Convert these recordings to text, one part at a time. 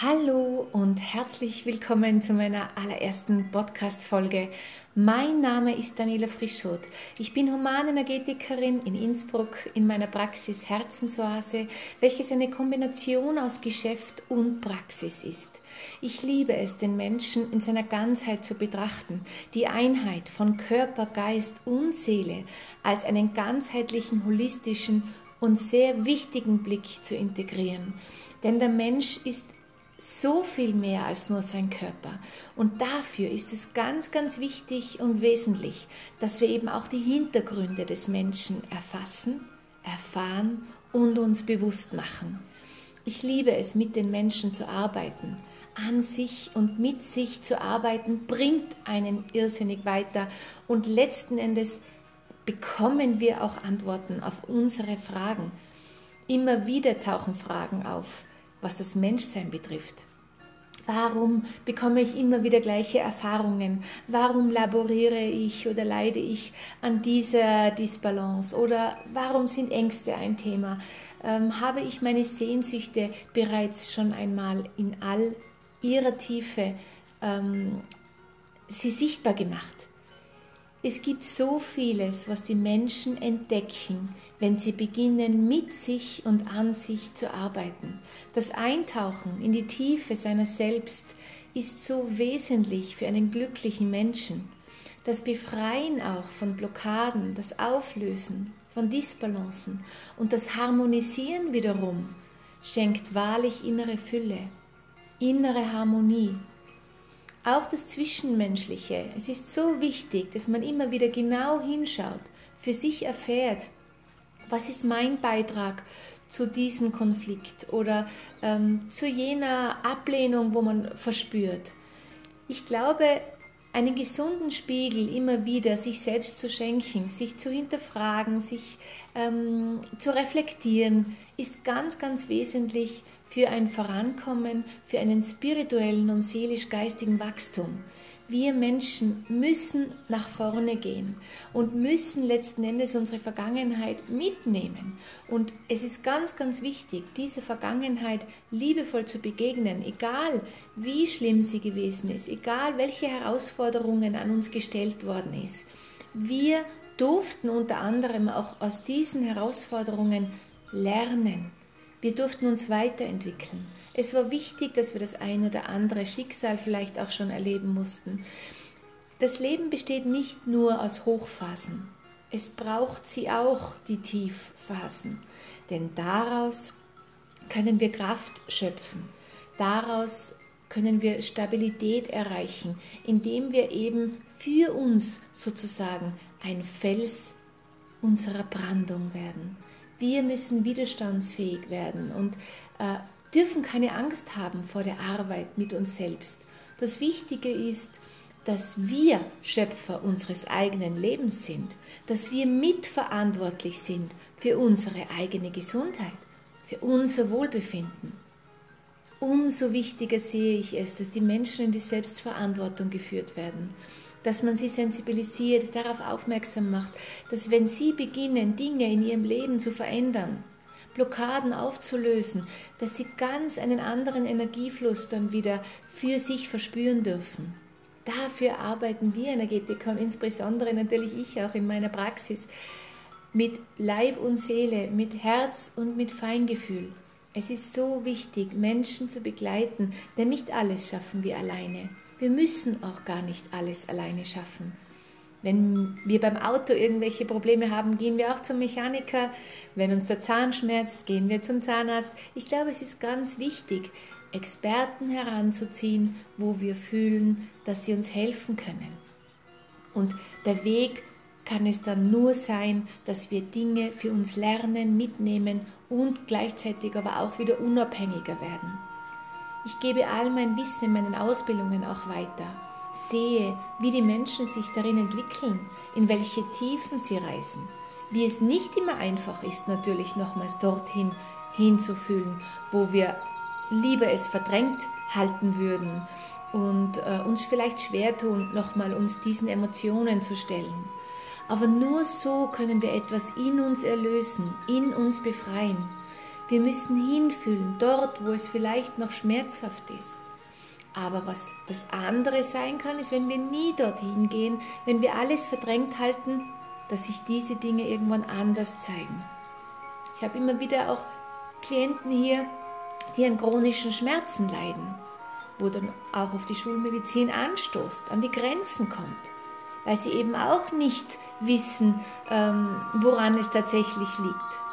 Hallo und herzlich willkommen zu meiner allerersten Podcast-Folge. Mein Name ist Daniela Frischot. Ich bin Humanenergetikerin in Innsbruck in meiner Praxis Herzensoase, welches eine Kombination aus Geschäft und Praxis ist. Ich liebe es, den Menschen in seiner Ganzheit zu betrachten, die Einheit von Körper, Geist und Seele als einen ganzheitlichen, holistischen und sehr wichtigen Blick zu integrieren. Denn der Mensch ist so viel mehr als nur sein Körper. Und dafür ist es ganz, ganz wichtig und wesentlich, dass wir eben auch die Hintergründe des Menschen erfassen, erfahren und uns bewusst machen. Ich liebe es, mit den Menschen zu arbeiten. An sich und mit sich zu arbeiten bringt einen irrsinnig weiter und letzten Endes bekommen wir auch Antworten auf unsere Fragen. Immer wieder tauchen Fragen auf was das Menschsein betrifft. Warum bekomme ich immer wieder gleiche Erfahrungen? Warum laboriere ich oder leide ich an dieser Disbalance? Oder warum sind Ängste ein Thema? Ähm, habe ich meine Sehnsüchte bereits schon einmal in all ihrer Tiefe ähm, sie sichtbar gemacht? Es gibt so vieles, was die Menschen entdecken, wenn sie beginnen, mit sich und an sich zu arbeiten. Das Eintauchen in die Tiefe seiner selbst ist so wesentlich für einen glücklichen Menschen. Das Befreien auch von Blockaden, das Auflösen von Disbalancen und das Harmonisieren wiederum schenkt wahrlich innere Fülle, innere Harmonie auch das Zwischenmenschliche. Es ist so wichtig, dass man immer wieder genau hinschaut, für sich erfährt, was ist mein Beitrag zu diesem Konflikt oder ähm, zu jener Ablehnung, wo man verspürt. Ich glaube, einen gesunden Spiegel immer wieder sich selbst zu schenken, sich zu hinterfragen, sich ähm, zu reflektieren, ist ganz, ganz wesentlich für ein Vorankommen, für einen spirituellen und seelisch-geistigen Wachstum. Wir Menschen müssen nach vorne gehen und müssen letzten Endes unsere Vergangenheit mitnehmen. Und es ist ganz, ganz wichtig, diese Vergangenheit liebevoll zu begegnen, egal wie schlimm sie gewesen ist, egal welche Herausforderungen an uns gestellt worden ist. Wir durften unter anderem auch aus diesen Herausforderungen lernen. Wir durften uns weiterentwickeln. Es war wichtig, dass wir das ein oder andere Schicksal vielleicht auch schon erleben mussten. Das Leben besteht nicht nur aus Hochphasen. Es braucht sie auch, die Tiefphasen. Denn daraus können wir Kraft schöpfen. Daraus können wir Stabilität erreichen, indem wir eben für uns sozusagen ein Fels unserer Brandung werden. Wir müssen widerstandsfähig werden und äh, dürfen keine Angst haben vor der Arbeit mit uns selbst. Das Wichtige ist, dass wir Schöpfer unseres eigenen Lebens sind, dass wir mitverantwortlich sind für unsere eigene Gesundheit, für unser Wohlbefinden. Umso wichtiger sehe ich es, dass die Menschen in die Selbstverantwortung geführt werden, dass man sie sensibilisiert, darauf aufmerksam macht, dass wenn sie beginnen, Dinge in ihrem Leben zu verändern, Blockaden aufzulösen, dass sie ganz einen anderen Energiefluss dann wieder für sich verspüren dürfen. Dafür arbeiten wir Energetiker und insbesondere natürlich ich auch in meiner Praxis mit Leib und Seele, mit Herz und mit Feingefühl. Es ist so wichtig, Menschen zu begleiten, denn nicht alles schaffen wir alleine. Wir müssen auch gar nicht alles alleine schaffen. Wenn wir beim Auto irgendwelche Probleme haben, gehen wir auch zum Mechaniker. Wenn uns der Zahn schmerzt, gehen wir zum Zahnarzt. Ich glaube, es ist ganz wichtig, Experten heranzuziehen, wo wir fühlen, dass sie uns helfen können. Und der Weg kann es dann nur sein, dass wir Dinge für uns lernen, mitnehmen und gleichzeitig aber auch wieder unabhängiger werden. Ich gebe all mein Wissen in meinen Ausbildungen auch weiter, sehe, wie die Menschen sich darin entwickeln, in welche Tiefen sie reisen, wie es nicht immer einfach ist, natürlich nochmals dorthin hinzufühlen, wo wir lieber es verdrängt halten würden und äh, uns vielleicht schwer tun, nochmal uns diesen Emotionen zu stellen. Aber nur so können wir etwas in uns erlösen, in uns befreien. Wir müssen hinfühlen, dort, wo es vielleicht noch schmerzhaft ist. Aber was das andere sein kann, ist, wenn wir nie dorthin gehen, wenn wir alles verdrängt halten, dass sich diese Dinge irgendwann anders zeigen. Ich habe immer wieder auch Klienten hier, die an chronischen Schmerzen leiden, wo dann auch auf die Schulmedizin anstoßt, an die Grenzen kommt, weil sie eben auch nicht wissen, ähm, woran es tatsächlich liegt.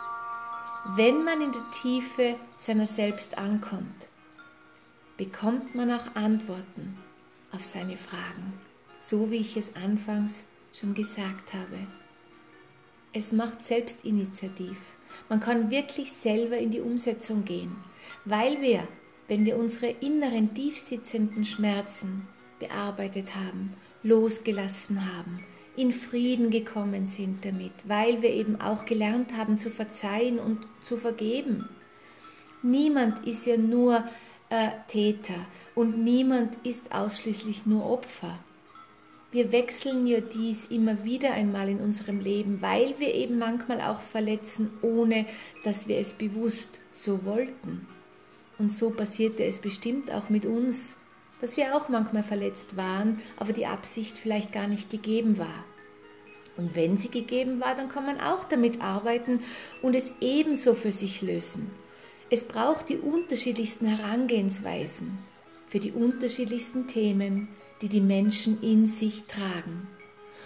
Wenn man in der Tiefe seiner selbst ankommt, bekommt man auch Antworten auf seine Fragen, so wie ich es anfangs schon gesagt habe. Es macht Selbstinitiativ. Man kann wirklich selber in die Umsetzung gehen, weil wir, wenn wir unsere inneren tiefsitzenden Schmerzen bearbeitet haben, losgelassen haben, in Frieden gekommen sind damit, weil wir eben auch gelernt haben zu verzeihen und zu vergeben. Niemand ist ja nur äh, Täter und niemand ist ausschließlich nur Opfer. Wir wechseln ja dies immer wieder einmal in unserem Leben, weil wir eben manchmal auch verletzen, ohne dass wir es bewusst so wollten. Und so passierte es bestimmt auch mit uns, dass wir auch manchmal verletzt waren, aber die Absicht vielleicht gar nicht gegeben war. Und wenn sie gegeben war, dann kann man auch damit arbeiten und es ebenso für sich lösen. Es braucht die unterschiedlichsten Herangehensweisen für die unterschiedlichsten Themen, die die Menschen in sich tragen.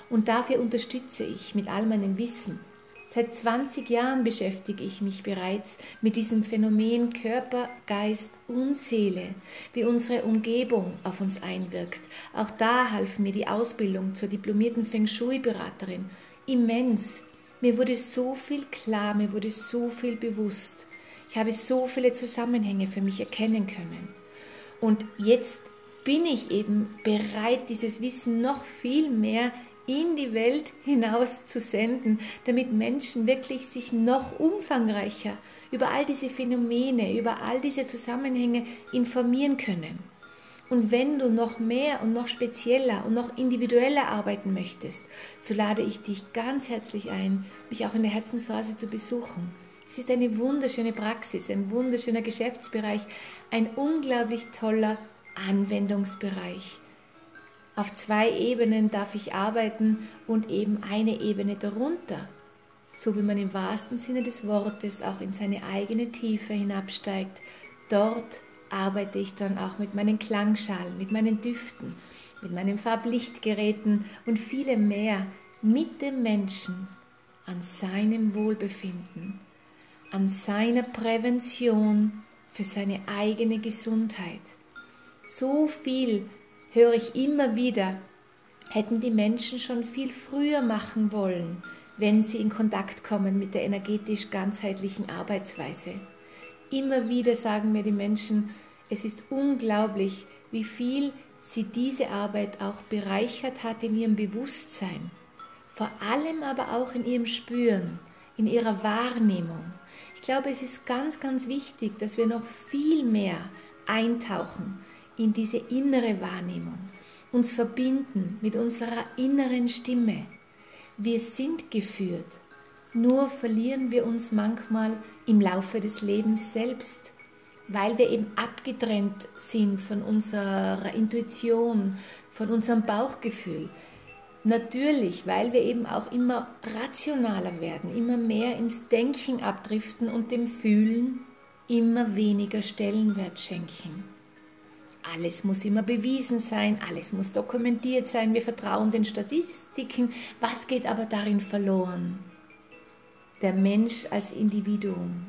Und dafür unterstütze ich mit all meinem Wissen. Seit 20 Jahren beschäftige ich mich bereits mit diesem Phänomen Körper, Geist und Seele, wie unsere Umgebung auf uns einwirkt. Auch da half mir die Ausbildung zur diplomierten Feng Shui-Beraterin immens. Mir wurde so viel klar, mir wurde so viel bewusst. Ich habe so viele Zusammenhänge für mich erkennen können. Und jetzt bin ich eben bereit, dieses Wissen noch viel mehr in die Welt hinaus zu senden, damit Menschen wirklich sich noch umfangreicher über all diese Phänomene, über all diese Zusammenhänge informieren können. Und wenn du noch mehr und noch spezieller und noch individueller arbeiten möchtest, so lade ich dich ganz herzlich ein, mich auch in der Herzensoase zu besuchen. Es ist eine wunderschöne Praxis, ein wunderschöner Geschäftsbereich, ein unglaublich toller Anwendungsbereich. Auf zwei Ebenen darf ich arbeiten und eben eine Ebene darunter, so wie man im wahrsten Sinne des Wortes auch in seine eigene Tiefe hinabsteigt. Dort arbeite ich dann auch mit meinen Klangschalen, mit meinen Düften, mit meinen Farblichtgeräten und vielem mehr mit dem Menschen an seinem Wohlbefinden, an seiner Prävention für seine eigene Gesundheit. So viel höre ich immer wieder, hätten die Menschen schon viel früher machen wollen, wenn sie in Kontakt kommen mit der energetisch ganzheitlichen Arbeitsweise. Immer wieder sagen mir die Menschen, es ist unglaublich, wie viel sie diese Arbeit auch bereichert hat in ihrem Bewusstsein, vor allem aber auch in ihrem Spüren, in ihrer Wahrnehmung. Ich glaube, es ist ganz, ganz wichtig, dass wir noch viel mehr eintauchen in diese innere Wahrnehmung, uns verbinden mit unserer inneren Stimme. Wir sind geführt, nur verlieren wir uns manchmal im Laufe des Lebens selbst, weil wir eben abgetrennt sind von unserer Intuition, von unserem Bauchgefühl. Natürlich, weil wir eben auch immer rationaler werden, immer mehr ins Denken abdriften und dem Fühlen immer weniger Stellenwert schenken. Alles muss immer bewiesen sein, alles muss dokumentiert sein, wir vertrauen den Statistiken. Was geht aber darin verloren? Der Mensch als Individuum,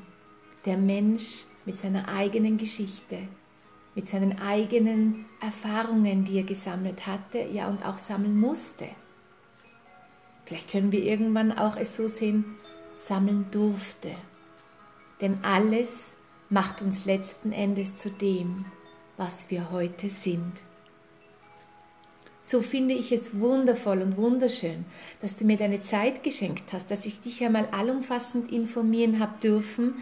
der Mensch mit seiner eigenen Geschichte, mit seinen eigenen Erfahrungen, die er gesammelt hatte, ja und auch sammeln musste. Vielleicht können wir irgendwann auch es so sehen, sammeln durfte. Denn alles macht uns letzten Endes zu dem, was wir heute sind. So finde ich es wundervoll und wunderschön, dass du mir deine Zeit geschenkt hast, dass ich dich einmal allumfassend informieren habe dürfen,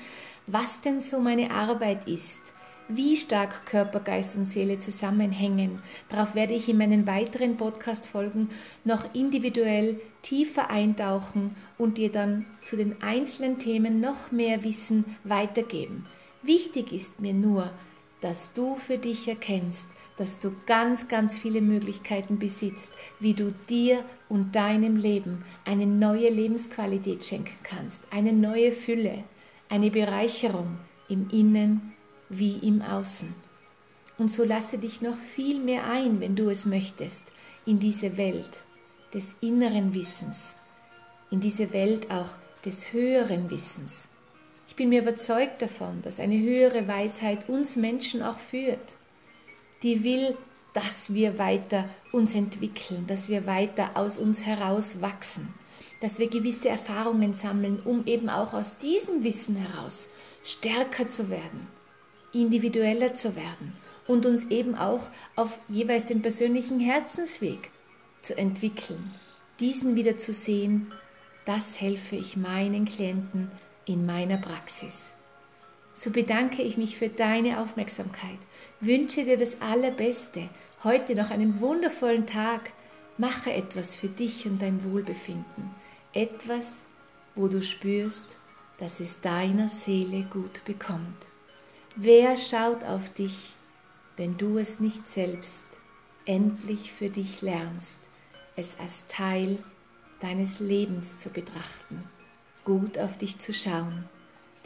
was denn so meine Arbeit ist, wie stark Körper, Geist und Seele zusammenhängen. Darauf werde ich in meinen weiteren Podcast-Folgen noch individuell tiefer eintauchen und dir dann zu den einzelnen Themen noch mehr Wissen weitergeben. Wichtig ist mir nur, dass du für dich erkennst, dass du ganz, ganz viele Möglichkeiten besitzt, wie du dir und deinem Leben eine neue Lebensqualität schenken kannst, eine neue Fülle, eine Bereicherung im Innen wie im Außen. Und so lasse dich noch viel mehr ein, wenn du es möchtest, in diese Welt des inneren Wissens, in diese Welt auch des höheren Wissens. Bin mir überzeugt davon, dass eine höhere Weisheit uns Menschen auch führt. Die will, dass wir weiter uns entwickeln, dass wir weiter aus uns heraus wachsen, dass wir gewisse Erfahrungen sammeln, um eben auch aus diesem Wissen heraus stärker zu werden, individueller zu werden und uns eben auch auf jeweils den persönlichen Herzensweg zu entwickeln, diesen wieder zu sehen, das helfe ich meinen Klienten in meiner Praxis. So bedanke ich mich für deine Aufmerksamkeit, wünsche dir das Allerbeste, heute noch einen wundervollen Tag, mache etwas für dich und dein Wohlbefinden, etwas, wo du spürst, dass es deiner Seele gut bekommt. Wer schaut auf dich, wenn du es nicht selbst endlich für dich lernst, es als Teil deines Lebens zu betrachten, gut auf dich zu schauen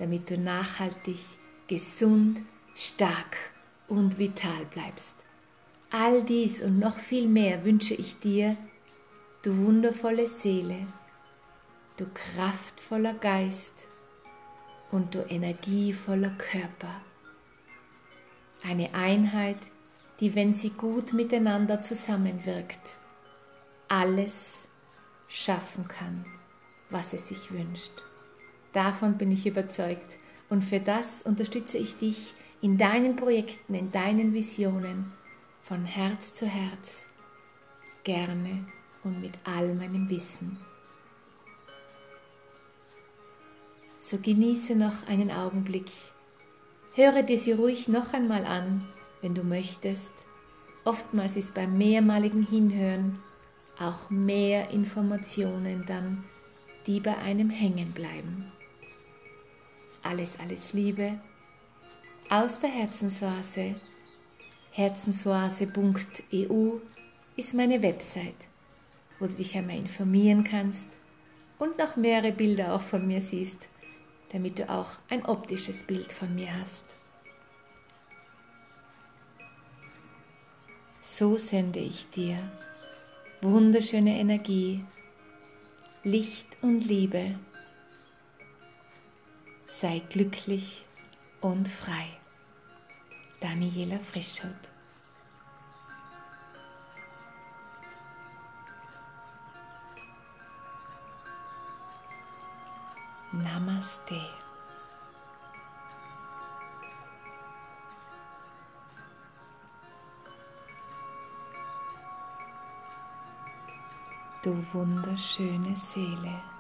damit du nachhaltig, gesund, stark und vital bleibst. All dies und noch viel mehr wünsche ich dir, du wundervolle Seele, du kraftvoller Geist und du energievoller Körper. Eine Einheit, die, wenn sie gut miteinander zusammenwirkt, alles schaffen kann, was es sich wünscht. Davon bin ich überzeugt. Und für das unterstütze ich dich in deinen Projekten, in deinen Visionen, von Herz zu Herz, gerne und mit all meinem Wissen. So genieße noch einen Augenblick. Höre dir sie ruhig noch einmal an, wenn du möchtest. Oftmals ist beim mehrmaligen Hinhören auch mehr Informationen dann, die bei einem hängen bleiben. Alles, alles Liebe aus der Herzensoase. Herzensoase.eu ist meine Website, wo du dich einmal informieren kannst und noch mehrere Bilder auch von mir siehst, damit du auch ein optisches Bild von mir hast. So sende ich dir wunderschöne Energie, Licht und Liebe sei glücklich und frei. Daniela Frischut Namaste. Du wunderschöne Seele.